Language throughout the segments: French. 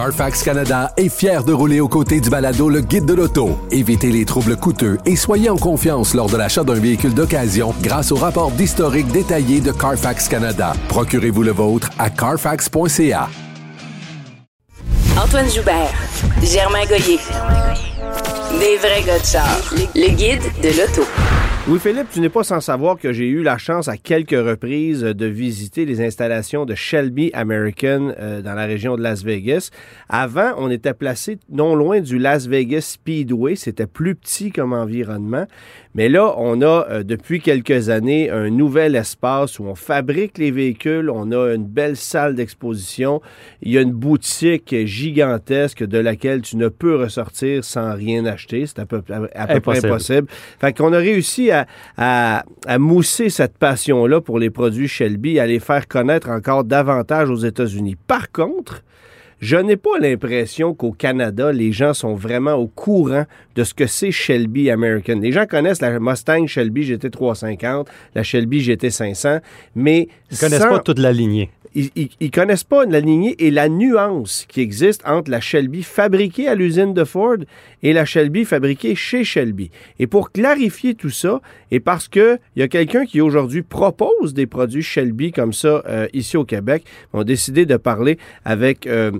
Carfax Canada est fier de rouler aux côtés du balado Le Guide de l'auto. Évitez les troubles coûteux et soyez en confiance lors de l'achat d'un véhicule d'occasion grâce au rapport d'historique détaillé de Carfax Canada. Procurez-vous le vôtre à carfax.ca. Antoine Joubert, Germain Goyer. Des vrais gars. Le guide de l'auto. Louis-Philippe, tu n'es pas sans savoir que j'ai eu la chance à quelques reprises de visiter les installations de Shelby American euh, dans la région de Las Vegas. Avant, on était placé non loin du Las Vegas Speedway. C'était plus petit comme environnement. Mais là, on a euh, depuis quelques années un nouvel espace où on fabrique les véhicules. On a une belle salle d'exposition. Il y a une boutique gigantesque de laquelle tu ne peux ressortir sans rien acheter. C'est à peu, à, peu près impossible. Fait qu'on a réussi à, à, à mousser cette passion-là pour les produits Shelby, à les faire connaître encore davantage aux États-Unis. Par contre, je n'ai pas l'impression qu'au Canada, les gens sont vraiment au courant de ce que c'est Shelby American. Les gens connaissent la Mustang Shelby GT350, la Shelby GT500, mais... Ils ne connaissent pas toute la lignée ils, ils, connaissent pas la lignée et la nuance qui existe entre la Shelby fabriquée à l'usine de Ford et la Shelby fabriquée chez Shelby. Et pour clarifier tout ça, et parce que il y a quelqu'un qui aujourd'hui propose des produits Shelby comme ça euh, ici au Québec, on a décidé de parler avec euh,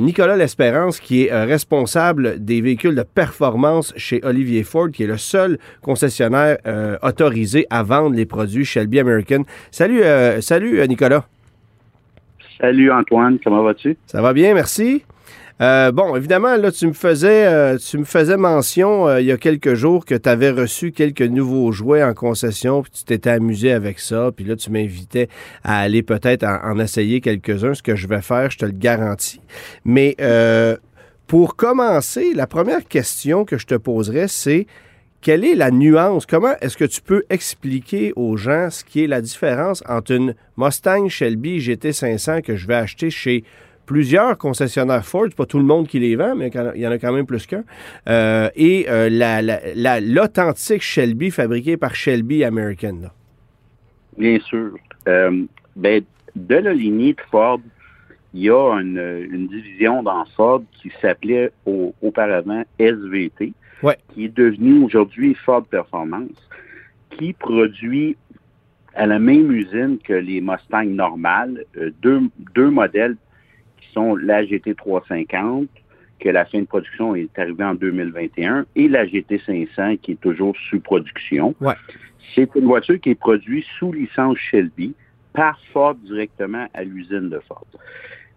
Nicolas L'Espérance, qui est euh, responsable des véhicules de performance chez Olivier Ford, qui est le seul concessionnaire autorisé à vendre les produits Shelby American. Salut, salut Nicolas. Salut Antoine, comment vas-tu? Ça va bien, merci. Euh, bon, évidemment, là, tu me faisais, euh, tu me faisais mention euh, il y a quelques jours que tu avais reçu quelques nouveaux jouets en concession, puis tu t'étais amusé avec ça, puis là, tu m'invitais à aller peut-être en, essayer quelques-uns, ce que je vais faire, je te le garantis. Mais pour commencer, la première question que je te poserais, c'est quelle est la nuance? Comment est-ce que tu peux expliquer aux gens ce qui est la différence entre une Mustang Shelby GT500 que je vais acheter chez plusieurs concessionnaires Ford, pas tout le monde qui les vend, mais il y en a quand même plus qu'un, euh, et euh, l'authentique Shelby fabriquée par Shelby American? Bien sûr. Euh, ben, de la lignée Ford, il y a une, division dans Ford qui s'appelait auparavant SVT qui est devenu aujourd'hui Ford Performance, qui produit à la même usine que les Mustangs normales euh, deux, deux modèles qui sont la GT350, que la fin de production est arrivée en 2021, et la GT500 qui est toujours sous production. C'est une voiture qui est produite sous licence Shelby par Ford directement à l'usine de Ford.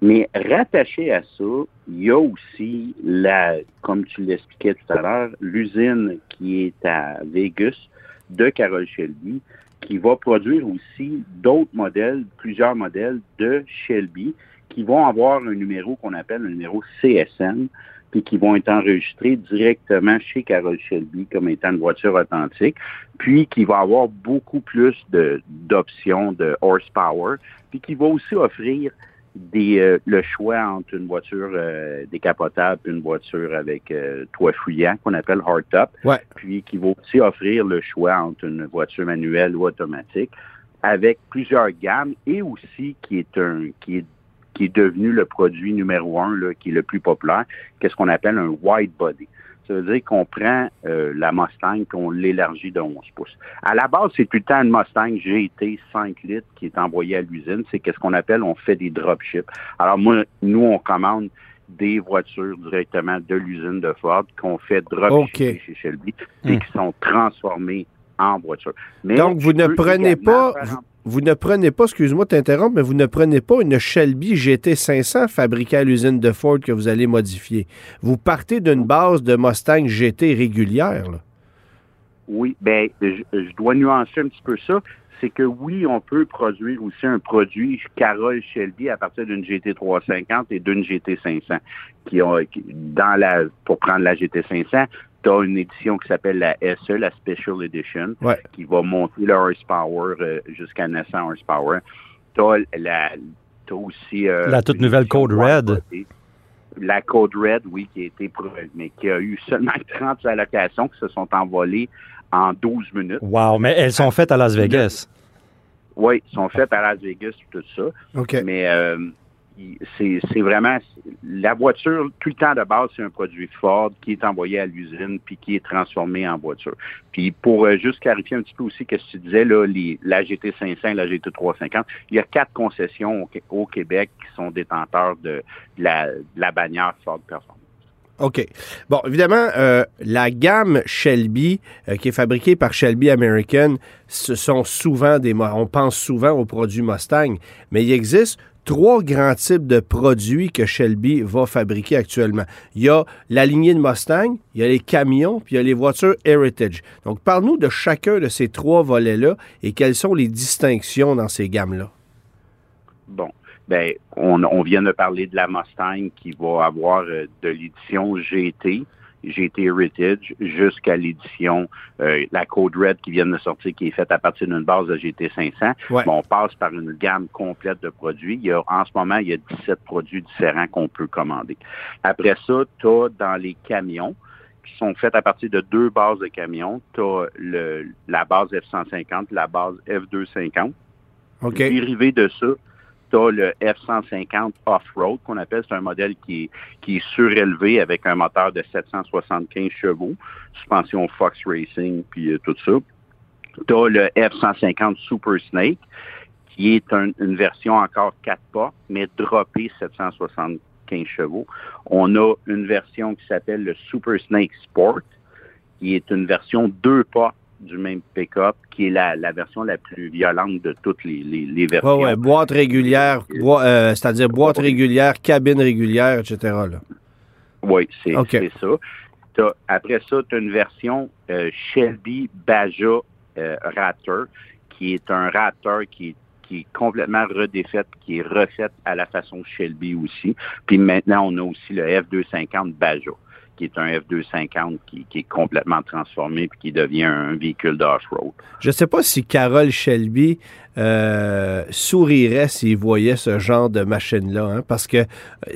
Mais rattaché à ça, il y a aussi la, comme tu l'expliquais tout à l'heure, l'usine qui est à Vegas de Carol Shelby, qui va produire aussi d'autres modèles, plusieurs modèles de Shelby, qui vont avoir un numéro qu'on appelle un numéro CSN, puis qui vont être enregistrés directement chez Carol Shelby comme étant une voiture authentique, puis qui va avoir beaucoup plus d'options de, de horsepower, puis qui va aussi offrir des, euh, le choix entre une voiture euh, décapotable et une voiture avec euh, toit fouillant qu'on appelle hardtop, puis qui va aussi offrir le choix entre une voiture manuelle ou automatique avec plusieurs gammes et aussi qui est un qui est qui est devenu le produit numéro un là, qui est le plus populaire, qu'est-ce qu'on appelle un wide body. Ça veut dire qu'on prend euh, la Mustang qu'on l'élargit de 11 pouces. À la base, c'est tout le temps une Mustang GT 5 litres qui est envoyée à l'usine. C'est qu'est-ce qu'on appelle, on fait des dropships. Alors moi, nous, on commande des voitures directement de l'usine de Ford qu'on fait dropship chez Shelby et hmm. qui sont transformées en voitures. Donc, vous ne prenez pas vous ne prenez pas, excuse-moi de t'interrompre, mais vous ne prenez pas une Shelby GT500 fabriquée à l'usine de Ford que vous allez modifier. Vous partez d'une base de Mustang GT régulière. Oui, bien, je, dois nuancer un petit peu ça. C'est que oui, on peut produire aussi un produit Carole Shelby à partir d'une GT350 et d'une GT500 qui ont dans la pour prendre la GT500, tu as une édition qui s'appelle la SE, la Special Edition, qui va monter le horsepower euh, jusqu'à 900 horsepower. Tu as, la, aussi... Euh, la toute nouvelle Code Red. La Code Red, oui, qui a été mais qui a eu seulement 30 allocations qui se sont envolées en 12 minutes. Wow, mais elles sont faites à Las Vegas. Oui, sont faites à Las Vegas, tout ça. OK. Mais... Euh, c'est vraiment la voiture, tout le temps de base, c'est un produit Ford qui est envoyé à l'usine puis qui est transformé en voiture. Puis pour euh, juste clarifier un petit peu aussi ce que tu disais, là, les, la GT500 la GT350, il y a quatre concessions au, Québec qui sont détenteurs de, la, bannière Ford Performance. OK. Bon, évidemment, euh, la gamme Shelby, euh, qui est fabriquée par Shelby American, ce sont souvent des... On pense souvent aux produits Mustang, mais il existe trois grands types de produits que Shelby va fabriquer actuellement. Il y a la lignée de Mustang, il y a les camions, puis il y a les voitures Heritage. Donc, parle-nous de chacun de ces trois volets-là et quelles sont les distinctions dans ces gammes-là. Bon. Ben, on, vient de parler de la Mustang qui va avoir euh, de l'édition GT, GT Heritage jusqu'à l'édition, euh, la Code Red qui vient de sortir, qui est faite à partir d'une base de GT 500. on passe par une gamme complète de produits. Il y a, en ce moment, il y a 17 produits différents qu'on peut commander. Après ça, tu as dans les camions, qui sont faits à partir de deux bases de camions. Tu as le, la base F-150, la base F-250. OK. Dérivé de ça, tu le F-150 Off-Road qu'on appelle. C'est un modèle qui est, qui est surélevé avec un moteur de 775 chevaux, suspension Fox Racing, puis euh, tout ça. Tu as le F-150 Super Snake, qui est une version encore 4 pas, mais droppé 775 chevaux. On a une version qui s'appelle le Super Snake Sport, qui est une version 2 pas du même pick-up, qui est la, version la plus violente de toutes les, les, versions. Oui, ouais, boîte régulière, euh, c'est-à-dire boîte régulière, cabine régulière, etc. Oui, c'est ça. après ça, tu as une version euh, Shelby Baja euh, Raptor, qui est un Raptor qui qui est complètement redéfaite, qui est refaite à la façon Shelby aussi. Puis maintenant, on a aussi le F250 Baja qui est un F-250 qui, est complètement transformé puis qui devient un véhicule d'off-road. Je ne sais pas si Carole Shelby euh, sourirait s'il voyait ce genre de machine-là, hein, parce que euh,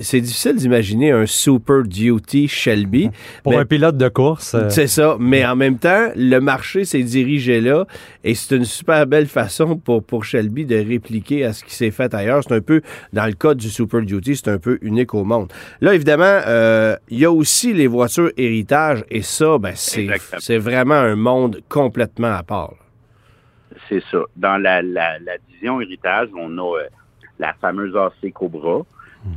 c'est difficile d'imaginer un Super Duty Shelby. Pour un pilote de course. Euh, c'est ça, mais en même temps, le marché s'est dirigé là et c'est une super belle façon pour, pour Shelby de répliquer à ce qui s'est fait ailleurs. C'est un peu, dans le cas du Super Duty, c'est un peu unique au monde. Là, évidemment, il y a aussi les voitures héritage et ça, ben, c'est vraiment un monde complètement à part c'est ça. Dans la, la, division héritage, on a euh, la fameuse AC Cobra,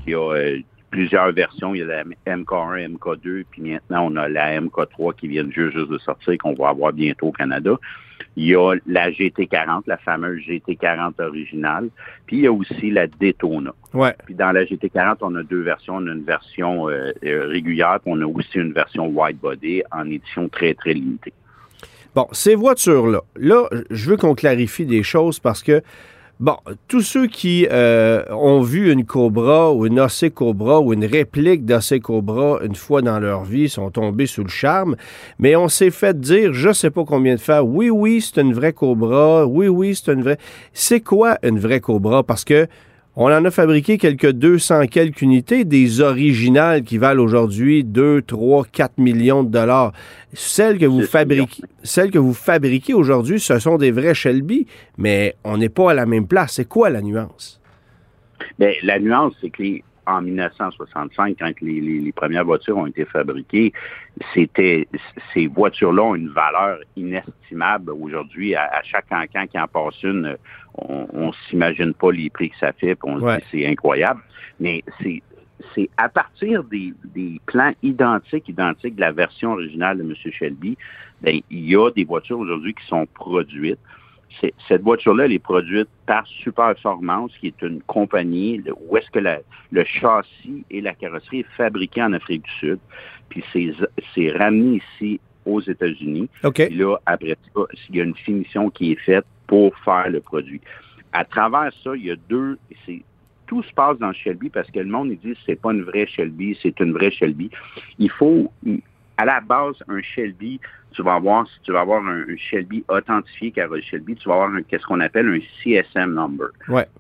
qui a euh, plusieurs versions. Il y a la MK1, MK2, puis maintenant on a la MK3 qui vient juste, juste de sortir, qu'on va avoir bientôt au Canada. Il y a la GT40, la fameuse GT40 originale. Puis il y a aussi la Daytona. Ouais. Puis dans la GT40, on a deux versions. On a une version euh, régulière, puis on a aussi une version wide body en édition très, très limitée. Bon, ces voitures-là, là, je veux qu'on clarifie des choses parce que, bon, tous ceux qui euh, ont vu une Cobra ou une AC Cobra ou une réplique d'AC Cobra une fois dans leur vie sont tombés sous le charme, mais on s'est fait dire, je sais pas combien de fois, oui, oui, c'est une vraie Cobra, oui, oui, c'est une vraie. C'est quoi une vraie Cobra? Parce que on en a fabriqué quelques 200 quelques unités, des originales qui valent aujourd'hui 2, 3, 4 millions de dollars. Celles que vous fabriquez, celles que vous fabriquez aujourd'hui, ce sont des vrais Shelby, mais on n'est pas à la même place. C'est quoi la nuance? Bien, la nuance, c'est que en 1965, quand les, premières voitures ont été fabriquées, c'était ces voitures-là ont une valeur inestimable aujourd'hui. À, chaque cancan qui en passe une, on, on s'imagine pas les prix que ça fait, puis on se dit c'est incroyable. Mais c'est c'est à partir des, plans identiques, identiques de la version originale de M. Shelby, ben, il y a des voitures aujourd'hui qui sont produites cette voiture-là, elle est produite par Superformance, qui est une compagnie où est-ce que le châssis et la carrosserie est fabriqué en Afrique du Sud, puis c'est ramené ici aux États-Unis. Okay. là, après ça, il y a une finition qui est faite pour faire le produit. À travers ça, il y a deux, tout se passe dans Shelby parce que le monde il dit c'est pas une vraie Shelby, c'est une vraie Shelby. Il faut, à la base, un Shelby, tu vas avoir, si tu vas avoir un, Shelby authentifié Carroll Shelby, tu vas avoir qu'est-ce qu'on appelle un CSM number,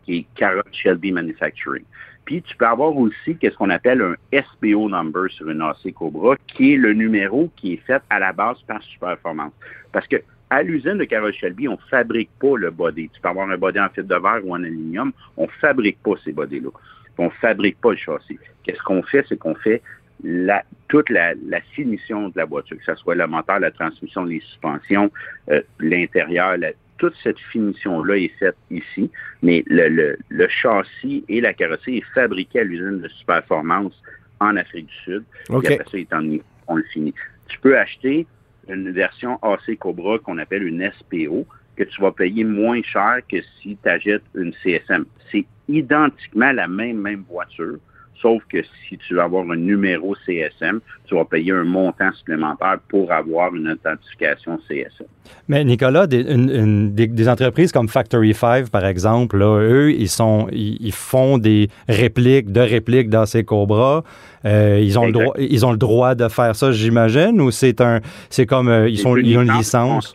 qui est Carroll Shelby Manufacturing. Puis tu peux avoir aussi qu'est-ce qu'on appelle un SPO number sur une AC Cobra, qui est le numéro qui est fait à la base par Superformance. Parce que à l'usine de Shelby, on ne fabrique pas le body. Tu peux avoir un body en fibre de verre ou en aluminium, on ne fabrique pas ces bodies-là. On ne fabrique pas le châssis. Qu'est-ce qu'on fait? C'est qu'on fait la, toute la, finition de la voiture, que ce soit le moteur, la transmission, les suspensions, euh, l'intérieur, toute cette finition-là est faite ici, mais le, châssis et la carrosserie est fabriqué à l'usine de Superformance en Afrique du Sud. Okay. Après ça, on le finit. Tu peux acheter une version AC Cobra qu'on appelle une SPO, que tu vas payer moins cher que si tu achètes une CSM. C'est identiquement la même, même voiture. Sauf que si tu veux avoir un numéro CSM, tu vas payer un montant supplémentaire pour avoir une authentification CSM. Mais Nicolas, des, entreprises comme Factory 5, par exemple, eux, ils, sont, ils, font des répliques de répliques d'AC Cobra. Euh, ils, ont le droit, ils ont le droit de faire ça, j'imagine, ou c'est un, c'est comme, euh, ils, sont, ils ont une licence?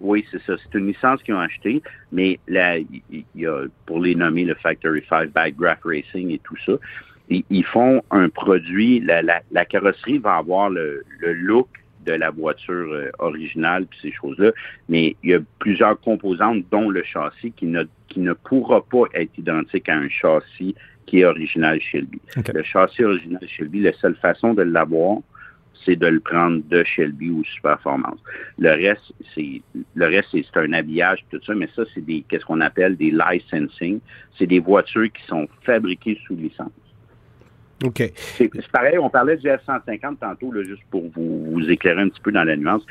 Oui, c'est ça. C'est une licence qu'ils ont achetée, mais là, il y a, pour les nommer, le Factory 5, Backgraph Racing et tout ça, ils, font un produit, la, la, carrosserie va avoir le, look de la voiture euh, originale, puis ces choses-là, mais il y a plusieurs composantes, dont le châssis, qui ne, qui ne pourra pas être identique à un châssis qui est original Shelby. Le châssis original Shelby, la seule façon de l'avoir, c'est de le prendre de Shelby ou Superformance. Le reste, c'est le reste, c'est un habillage tout ça, mais ça, c'est des qu'est-ce qu'on appelle des licensing. C'est des voitures qui sont fabriquées sous licence. OK. C'est pareil, on parlait du F-150 tantôt, là, juste pour vous, éclairer un petit peu dans la nuance.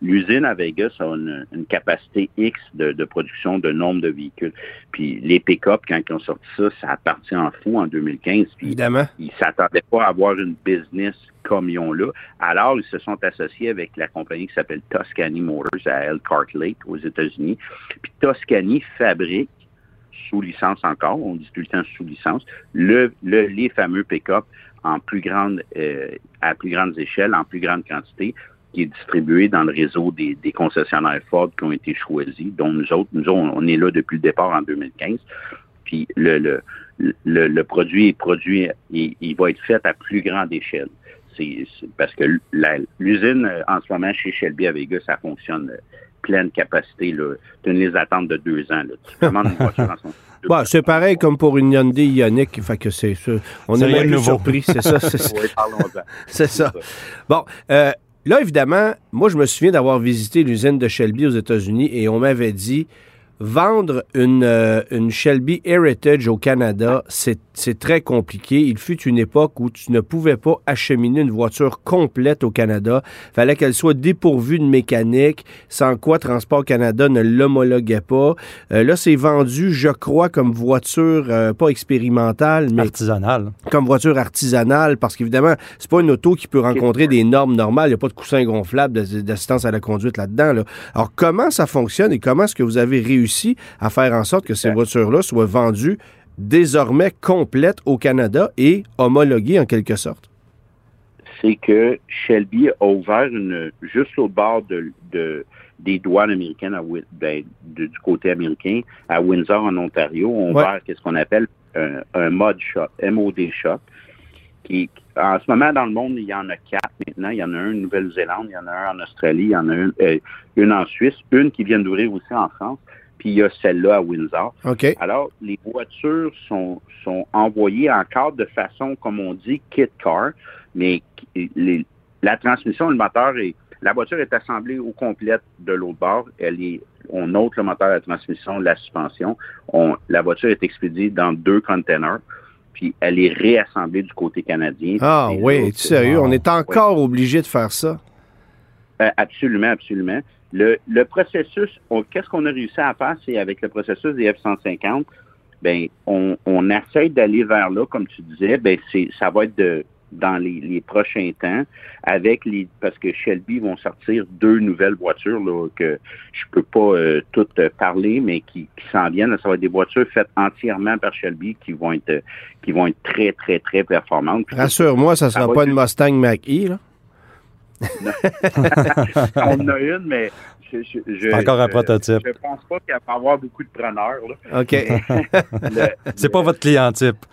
L'usine à Vegas a une, capacité X de, production de nombre de véhicules. Puis les pick-up, quand ils ont sorti ça, ça a parti en fou en 2015. Évidemment. Ils ne s'attendaient pas à avoir une business comme ils ont là. Alors, ils se sont associés avec la compagnie qui s'appelle Toscany Motors à Elkhart Lake aux États-Unis. Puis Toscany fabrique sous licence encore, on dit tout le temps sous licence, le, les fameux pick-up en plus grande, euh, à plus grande échelle, en plus grande quantité, qui est distribué dans le réseau des, concessionnaires Ford qui ont été choisis, dont nous autres, nous on est là depuis le départ en 2015. Puis le, le, le, produit est produit et il va être fait à plus grande échelle. C'est parce que l'usine euh, en ce moment chez Shelby à Vegas, ça fonctionne euh, pleine capacité. Tu as les attentes de deux ans. Tu commandes une voiture en son bah, c'est pareil comme pour une Hyundai Ioniq. Fait que c'est On est même surpris, c'est ça. C'est ça. Bon, euh, là, évidemment, moi, je me souviens d'avoir visité l'usine de Shelby aux États-Unis et on m'avait dit vendre une, euh, une Shelby Heritage au Canada, c'est très compliqué. Il fut une époque où tu ne pouvais pas acheminer une voiture complète au Canada. fallait qu'elle soit dépourvue de mécanique, sans quoi Transport Canada ne l'homologuait pas. Euh, là, c'est vendu, je crois, comme voiture euh, pas expérimentale, mais artisanale. Comme voiture artisanale, parce qu'évidemment, c'est pas une auto qui peut rencontrer des normes normales. Il n'y a pas de coussin gonflable d'assistance à la conduite là-dedans. Là. Alors, comment ça fonctionne et comment est-ce que vous avez réussi à faire en sorte que ces voitures-là soient vendues désormais complètes au Canada et homologuées en quelque sorte? C'est que Shelby a ouvert une, juste au bord de, des douanes américaines ben, du côté américain, à Windsor, en Ontario, on a ouvert ce qu'on appelle un, mod shop, MOD shop, qui, en ce moment, dans le monde, il y en a quatre maintenant. Il y en a un en Nouvelle-Zélande, il y en a un en Australie, il y en a euh, une en Suisse, une qui vient d'ouvrir aussi en France puis il y a celle-là à Windsor. Alors, les voitures sont, sont envoyées encore de façon, comme on dit, kit car, mais la transmission, le moteur est, la voiture est assemblée au complet de l'autre bord. Elle est, on ôte le moteur, la transmission, la suspension. On, la voiture est expédiée dans deux containers puis elle est réassemblée du côté canadien. Ah oui, es sérieux? On est encore obligé de faire ça? Euh, absolument, absolument. Le, le processus, qu'est-ce qu'on a réussi à faire, c'est avec le processus des F-150, ben, on, on essaie d'aller vers là, comme tu disais, ben, c'est, ça va être de, dans les, les, prochains temps, avec les, parce que Shelby vont sortir deux nouvelles voitures, là, que je peux pas euh, toutes parler, mais qui, qui s'en viennent. Ça va être des voitures faites entièrement par Shelby qui vont être, qui vont être très, très, très performantes. Rassure-moi, ça sera pas une Mustang Mach-E, là? on en a une, mais je, je, encore un prototype. Je pense pas qu'il va y avoir beaucoup de preneurs. OK. c'est pas votre client type.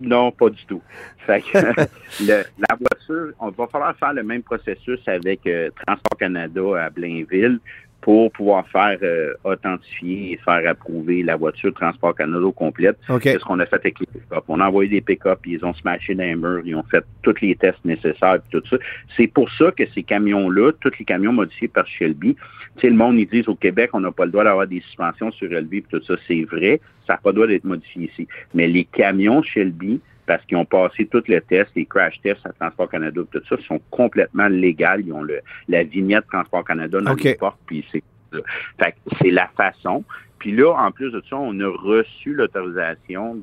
Non, pas du tout. Fait que, la voiture, on va falloir faire le même processus avec euh, Transport Canada à Blainville pour pouvoir faire euh, authentifier et faire approuver la voiture Transport Canada complète. C'est ce qu'on a fait avec les pick-up. On a envoyé des pick-up, ils ont smashé dans les murs, ils ont fait tous les tests nécessaires et tout ça. C'est pour ça que ces camions-là, tous les camions modifiés par Shelby, tu sais, le monde, ils disent au Québec, on n'a pas le droit d'avoir des suspensions sur LB et tout ça. C'est vrai, ça n'a pas le droit d'être modifié ici. Mais les camions Shelby, parce qu'ils ont passé tous les tests, les crash tests à Transport Canada, tout ça, sont complètement légaux. Ils ont le, la vignette Transport Canada dans les portes, puis c'est fait c'est la façon. Puis là, en plus de ça, on a reçu l'autorisation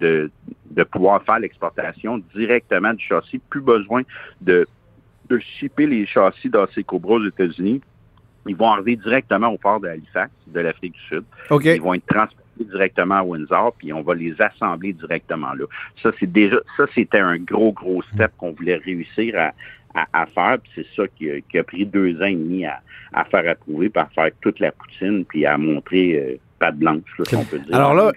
de, de pouvoir faire l'exportation directement du châssis. Plus besoin de, de shipper les châssis dans ces Cobras aux États-Unis. Ils vont arriver directement au port de Halifax, de l'Afrique du Sud. Ils vont être transportés directement à Windsor, puis on va les assembler directement là. Ça, c'est déjà, ça, c'était un gros, gros step qu'on voulait réussir à, à, faire, puis c'est ça qui a, pris deux ans et demi à, faire approuver, puis à faire toute la poutine, puis à montrer euh, pas de blanche, là, si on peut dire. Alors là,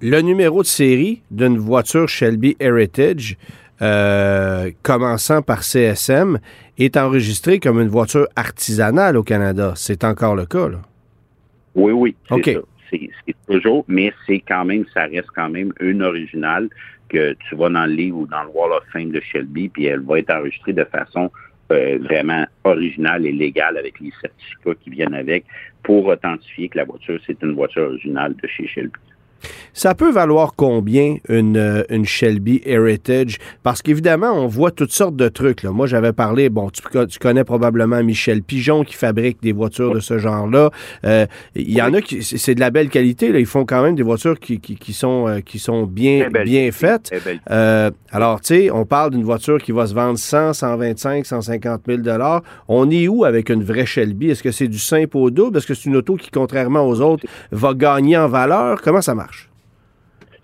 le numéro de série d'une voiture Shelby Heritage, euh, commençant par CSM, est enregistré comme une voiture artisanale au Canada. C'est encore le cas, là? Oui, oui. Ça c'est toujours, mais c'est quand même, ça reste quand même une originale que tu vas dans le livre ou dans le Wall of Fame de Shelby, puis elle va être enregistrée de façon euh, vraiment originale et légale avec les certificats qui viennent avec pour authentifier que la voiture, c'est une voiture originale de chez Shelby. Ça peut valoir combien une, euh, une Shelby Heritage? Parce qu'évidemment, on voit toutes sortes de trucs. Là. Moi, j'avais parlé, bon, tu, tu, connais probablement Michel Pigeon qui fabrique des voitures de ce genre-là. Euh, il y en a qui, c'est de la belle qualité. Là. Ils font quand même des voitures qui, qui, qui sont, euh, qui sont bien, bien faites. alors, tu sais, on parle d'une voiture qui va se vendre 100, 125, 150 000 On est où avec une vraie Shelby? Est-ce que c'est du simple au double? Est-ce que c'est une auto qui, contrairement aux autres, va gagner en valeur? Comment ça marche?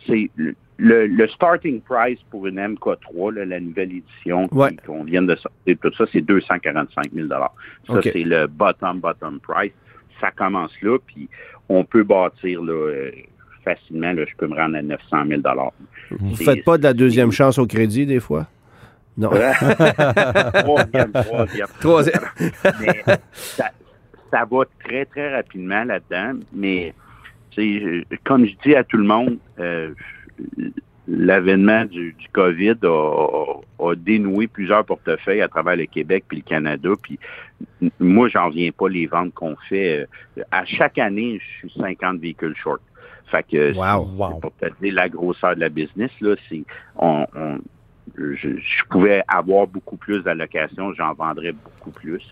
C'est le, starting price pour une MK3, la nouvelle édition qu'on vient de sortir, tout ça, c'est 245 000 Ça, c'est le bottom, bottom price. Ça commence là, puis on peut bâtir là, euh, facilement, là, je peux me rendre à 900 000 Vous ne faites pas de la deuxième chance au crédit, des fois? Non. troisième, troisième. Troisième. mais ça, ça va très, très rapidement là-dedans, mais comme je dis à tout le monde, euh, l'avènement du, COVID a, dénoué plusieurs portefeuilles à travers le Québec puis le Canada. Puis moi, j'en viens pas les ventes qu'on fait. Euh, à chaque année, je suis 50 véhicules short. Fait que pour te dire la grosseur de la business, là, c'est on, je, pouvais avoir beaucoup plus d'allocations, j'en vendrais beaucoup plus.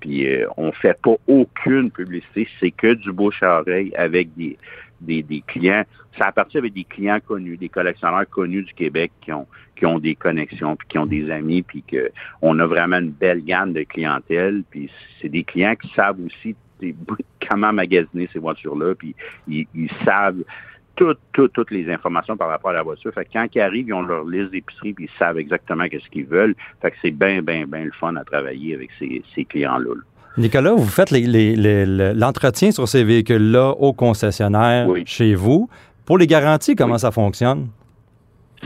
Puis euh, on fait pas aucune publicité, c'est que du bouche à oreille avec des, des, des clients. Ça appartient avec des clients connus, des collectionneurs connus du Québec qui ont qui ont des connexions, puis qui ont des amis, puis que on a vraiment une belle gamme de clientèle. Puis c'est des clients qui savent aussi comment magasiner ces voitures-là, puis ils, ils savent toutes, les informations par rapport à la voiture. Fait que quand ils arrivent, ils ont leur liste d'épicerie puis ils savent exactement ce qu'ils veulent. Fait que c'est bien, bien, bien le fun à travailler avec ces, clients-là. Nicolas, vous faites l'entretien sur ces véhicules-là au concessionnaire chez vous. Pour les garanties, comment ça fonctionne?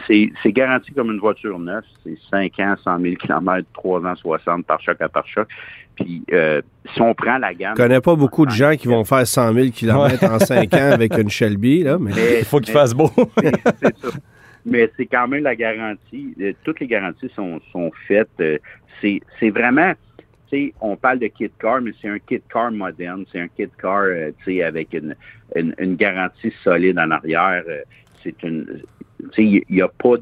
C'est garanti comme une voiture neuve. C'est 5 ans, 100 000 km, 3 ans, 60 par choc à par choc. Puis euh, si on prend la gamme... Je connais pas beaucoup de gens qui vont faire 100 000 km en 5 ans avec une Shelby, là, mais, il faut qu'il fasse beau. c'est ça. Mais c'est quand même la garantie. Euh, toutes les garanties sont, sont faites. Euh, c'est vraiment on parle de kit car, mais c'est un kit car moderne. C'est un kit car, sais, avec une, une, une, garantie solide en arrière. c'est une, il n'y a pas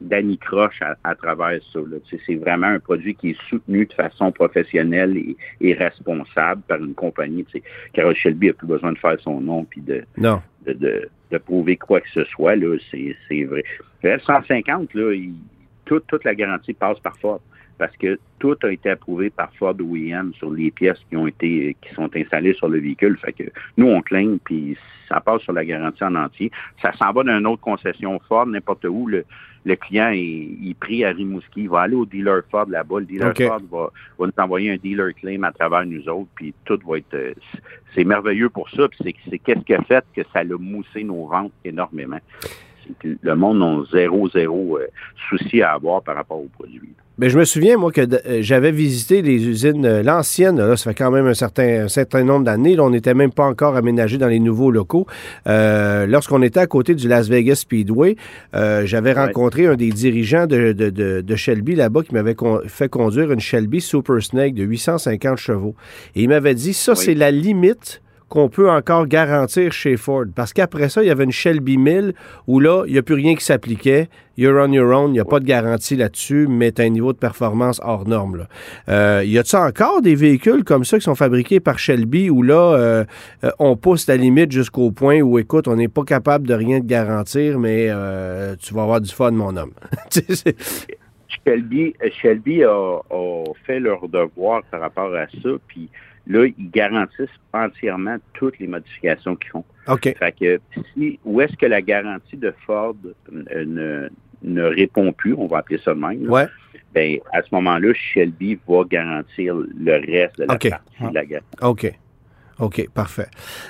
d'anicroche à, à, travers ça. C'est vraiment un produit qui est soutenu de façon professionnelle et, responsable par une compagnie. Carol Shelby n'a plus besoin de faire son nom puis de, de, de, prouver quoi que ce soit. C'est vrai. Le F-150, là, toute, toute la garantie passe par Ford parce que tout a été approuvé par Ford OEM sur les pièces qui ont été qui sont installées sur le véhicule. Fait que nous, on claim, puis ça passe sur la garantie en entier. Ça s'en va d'une autre concession Ford, n'importe où. Le, le client est, pris à Rimouski, il va aller au dealer Ford là-bas. Le dealer Ford va, va, nous envoyer un dealer claim à travers nous autres, puis tout va être... Euh, c'est merveilleux pour ça, puis c'est qu'est-ce qui a fait que ça a moussé nos ventes énormément le monde n'a zéro, zéro euh, souci à avoir par rapport aux produits. Mais ben, je me souviens, moi, que euh, j'avais visité les usines, euh, l'ancienne, là, ça fait quand même un certain, certain nombre d'années. Là, on n'était même pas encore aménagé dans les nouveaux locaux. Lorsqu'on était à côté du Las Vegas Speedway, j'avais rencontré un des dirigeants de, de, de, Shelby là-bas qui m'avait fait conduire une Shelby Super Snake de 850 chevaux. Et il m'avait dit, ça, c'est la limite qu'on peut encore garantir chez Ford. Parce qu'après ça, il y avait une Shelby 1000 où là, il n'y a plus rien qui s'appliquait. You're on your own, il n'y a pas de garantie là-dessus, mais tu as un niveau de performance hors norme. Là. Euh, y a-t-il encore des véhicules comme ça qui sont fabriqués par Shelby où là, euh, euh, on pousse la limite jusqu'au point où, écoute, on n'est pas capable de rien te garantir, mais euh, tu vas avoir du fun, mon homme. Shelby, Shelby a, a, fait leur devoir par rapport à ça, puis Là, ils garantissent entièrement toutes les modifications qu'ils font. OK. Fait que si, où est-ce que la garantie de Ford euh, ne, ne répond plus, on va appeler ça de même, ouais. ben, à ce moment-là, Shelby va garantir le reste de la partie de la garantie. OK. OK, parfait.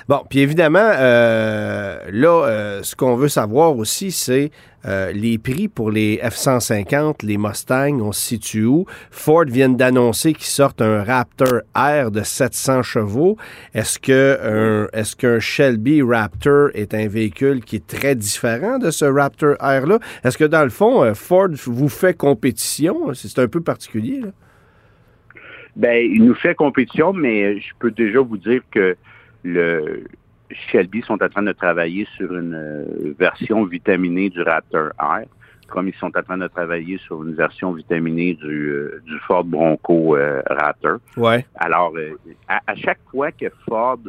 Bon, puis évidemment, euh, là, euh, ce qu'on veut savoir aussi, c'est euh, les prix pour les F-150, les Mustangs, on se situe où? Ford vient d'annoncer qu'ils sortent un Raptor R de 700 chevaux. Est-ce que est-ce qu'un Shelby Raptor est un véhicule qui est très différent de ce Raptor R-là? Est-ce que dans le fond, Ford vous fait compétition? C'est un peu particulier, là. Ben, il nous fait compétition, mais je peux déjà vous dire que le Shelby sont en train de travailler sur une euh, version vitaminée du Raptor R, comme ils sont en train de travailler sur une version vitaminée du, euh, du Ford Bronco euh, Raptor. Ouais. Alors, à, chaque fois que Ford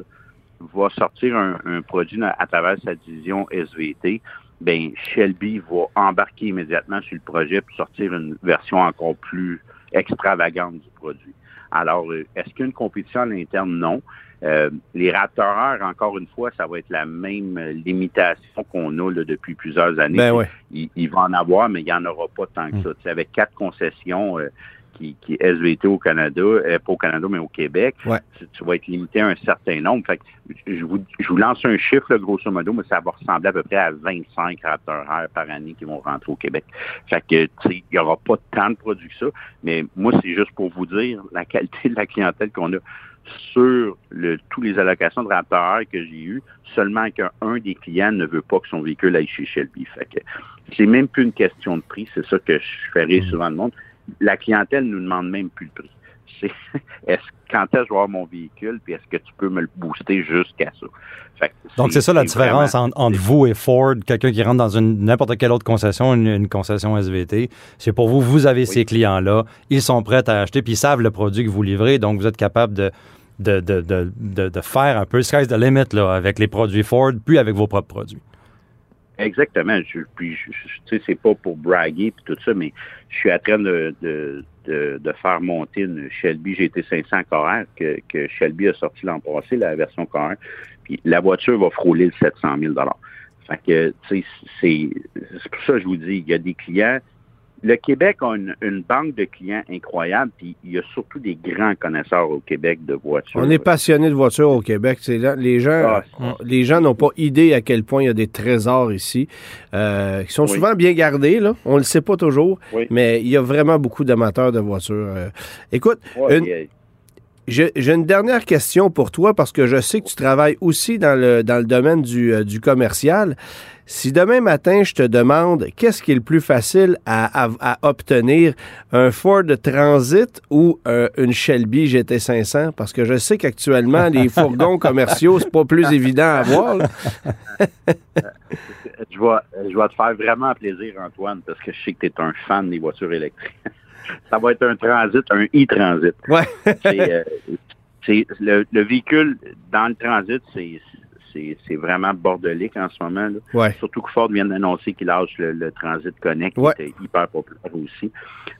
va sortir un, produit à, travers sa division SVT, ben Shelby va embarquer immédiatement sur le projet pour sortir une version encore plus extravagante du produit. Alors, euh, est-ce qu'il y a une compétition à l'interne? Non. Euh, les Raptors, encore une fois, ça va être la même limitation qu'on a depuis plusieurs années. Ben il, va en avoir, mais il n'y en aura pas tant que hmm. ça. avec quatre concessions, euh, qui, qui est SVT au Canada, euh, pas au Canada, mais au Québec, tu, vas être limité à un certain nombre. Fait je, vous, je vous lance un chiffre, grosso modo, mais ça va ressembler à peu près à 25 Raptors par année qui vont rentrer au Québec. Fait que, il n'y aura pas tant de produits que ça, mais moi, c'est juste pour vous dire la qualité de la clientèle qu'on a sur le, tous les allocations de Raptor que j'ai eues, seulement qu'un des clients ne veut pas que son véhicule aille chez Shelby. Fait que c'est même plus une question de prix, c'est ça que je ferai mm. souvent de monde la clientèle nous demande même plus le prix. C'est est-ce quand est-ce que je vais avoir mon véhicule, puis est-ce que tu peux me le booster jusqu'à ça? Donc, c'est ça la différence entre, vous et Ford, quelqu'un qui rentre dans une n'importe quelle autre concession, une, concession SVT. C'est pour vous, vous avez ces clients-là, ils sont prêts à acheter, puis ils savent le produit que vous livrez, donc vous êtes capable de, de, de, faire un peu sky's the limit là, avec les produits Ford, puis avec vos propres produits. Exactement. Je, puis, c'est pas pour braguer puis tout ça, mais je suis en train de, de, faire monter une Shelby GT500 Core que, que Shelby a sorti l'an passé, la version Core. Puis la voiture va frôler le 700 000 Fait que, tu sais, c'est pour ça que je vous dis, il y a des clients le Québec a une, banque de clients incroyable, puis il y a surtout des grands connaisseurs au Québec de voitures. On est passionné de voitures au Québec. Là, les gens, ah, les gens n'ont pas idée à quel point il y a des trésors ici, euh, qui sont souvent bien gardés. Là. On ne le sait pas toujours, mais il y a vraiment beaucoup d'amateurs de voitures. Euh. écoute, j'ai une dernière question pour toi parce que je sais que tu travailles aussi dans le, dans le domaine du, euh, du commercial. Si demain matin, je te demande qu'est-ce qui est le plus facile à, obtenir, un Ford Transit ou euh, une Shelby GT500? Parce que je sais qu'actuellement, les fourgons commerciaux, c'est pas plus évident à voir. je, vais, je vais te faire vraiment plaisir, Antoine, parce que je sais que tu es un fan des voitures électriques. Ça va être un transit, un e-transit. Ouais. c'est, le, le véhicule dans le transit, c'est vraiment bordelique en ce moment. Surtout que Ford vient d'annoncer qu'il lâche le, Transit Connect, qui était hyper populaire aussi.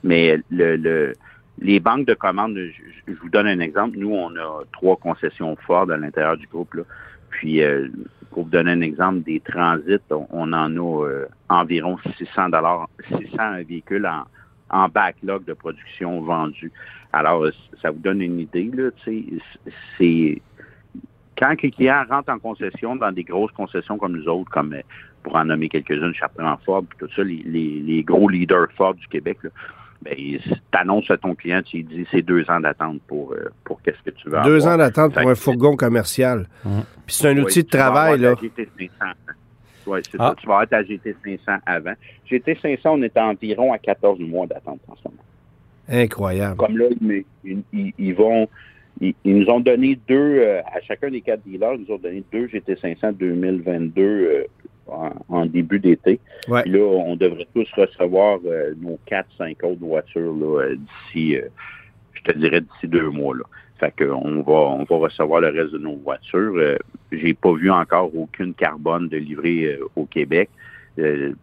Mais le, les banques de commandes, je, vous donne un exemple. Nous, on a trois concessions Ford à l'intérieur du groupe. Puis, euh, pour vous donner un exemple, des transits, on, en a euh, environ 600 dollars, 600 véhicules en, en backlog de production vendus. Alors, ça vous donne une idée, là, c'est quand les clients rentrent en concession dans des grosses concessions comme nous autres, comme pour en nommer quelques-unes, Chartrand Ford, tout ça, les, gros leaders Ford du Québec, ben, tu annonces à ton client, tu lui dis c'est deux ans d'attente pour, pour qu'est-ce que tu veux Deux ans d'attente pour un fourgon commercial. Puis c'est un outil de travail, là. Oui, c'est ah. ça. Tu vas être à GT 500 avant. GT 500, on est environ à 14 mois d'attente en ce moment. Incroyable. Comme là, ils, vont. Ils, nous ont donné deux, euh, à chacun des quatre dealers, ils nous ont donné deux GT 500 2022 euh, en, début d'été. Ouais. là, on devrait tous recevoir euh, nos quatre, cinq autres voitures d'ici, je te dirais, d'ici deux mois. Là. Fait qu'on va, on va recevoir le reste de nos voitures. Euh, j'ai pas vu encore aucune carbone de livrée euh, au Québec. Euh,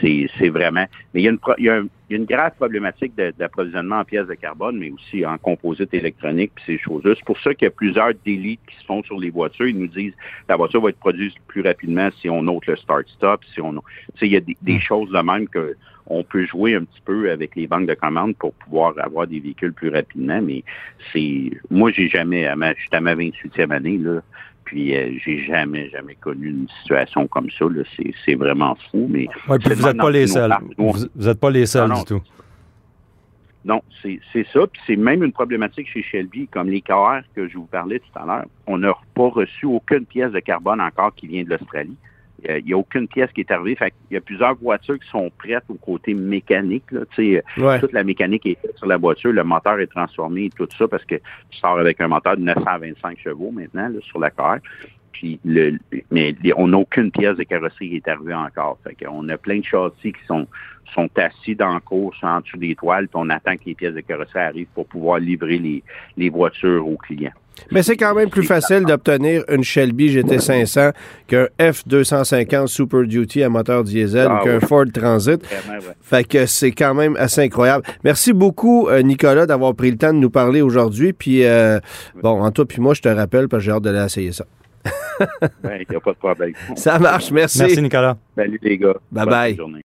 c'est vraiment. Mais il y, a une, il, y a une grave problématique d'approvisionnement en pièces de carbone, mais aussi en composites électroniques et ces choses-là. C'est pour ça qu'il y a plusieurs délits qui se font sur les voitures. Ils nous disent la voiture va être produite plus rapidement si on note le start-stop, si on. Tu sais, il y a des, des hmm. choses de même que on peut jouer un petit peu avec les banques de commandes pour pouvoir avoir des véhicules plus rapidement, mais c'est moi j'ai jamais à ma, je suis à ma 28e année là, puis euh, j'ai jamais jamais connu une situation comme ça là, c'est vraiment fou mais ouais, puis vous n'êtes pas les seuls. Vous n'êtes pas les seuls du tout. Non, c'est ça. Puis c'est même une problématique chez Shelby, comme les KR que je vous parlais tout à l'heure. On n'a pas reçu aucune pièce de carbone encore qui vient de l'Australie. Il n'y a aucune pièce qui est arrivée. Fait il y a plusieurs voitures qui sont prêtes au côté mécanique. Là. Toute la mécanique est faite sur la voiture. Le moteur est transformé et tout ça parce que tu sors avec un moteur de 925 chevaux maintenant sur la car. Puis le, mais on n'a aucune pièce de carrosserie qui est arrivée encore. Fait on a plein de châssis qui sont, sont assis dans le course en dessous des toiles, puis on attend que les pièces de carrosserie arrivent pour pouvoir livrer les, les voitures aux clients. Mais c'est quand même plus facile d'obtenir une Shelby GT500 qu'un F250 Super Duty à moteur diesel ou ah qu'un Ford Transit. Fait que c'est quand même assez incroyable. Merci beaucoup, euh, Nicolas, d'avoir pris le temps de nous parler aujourd'hui. Puis, euh, bon, en toi puis moi, je te rappelle parce que j'ai hâte d'aller essayer ça. Il n'y a pas de problème. Ça marche, merci. Merci, Nicolas. Salut, les gars. Bye bye.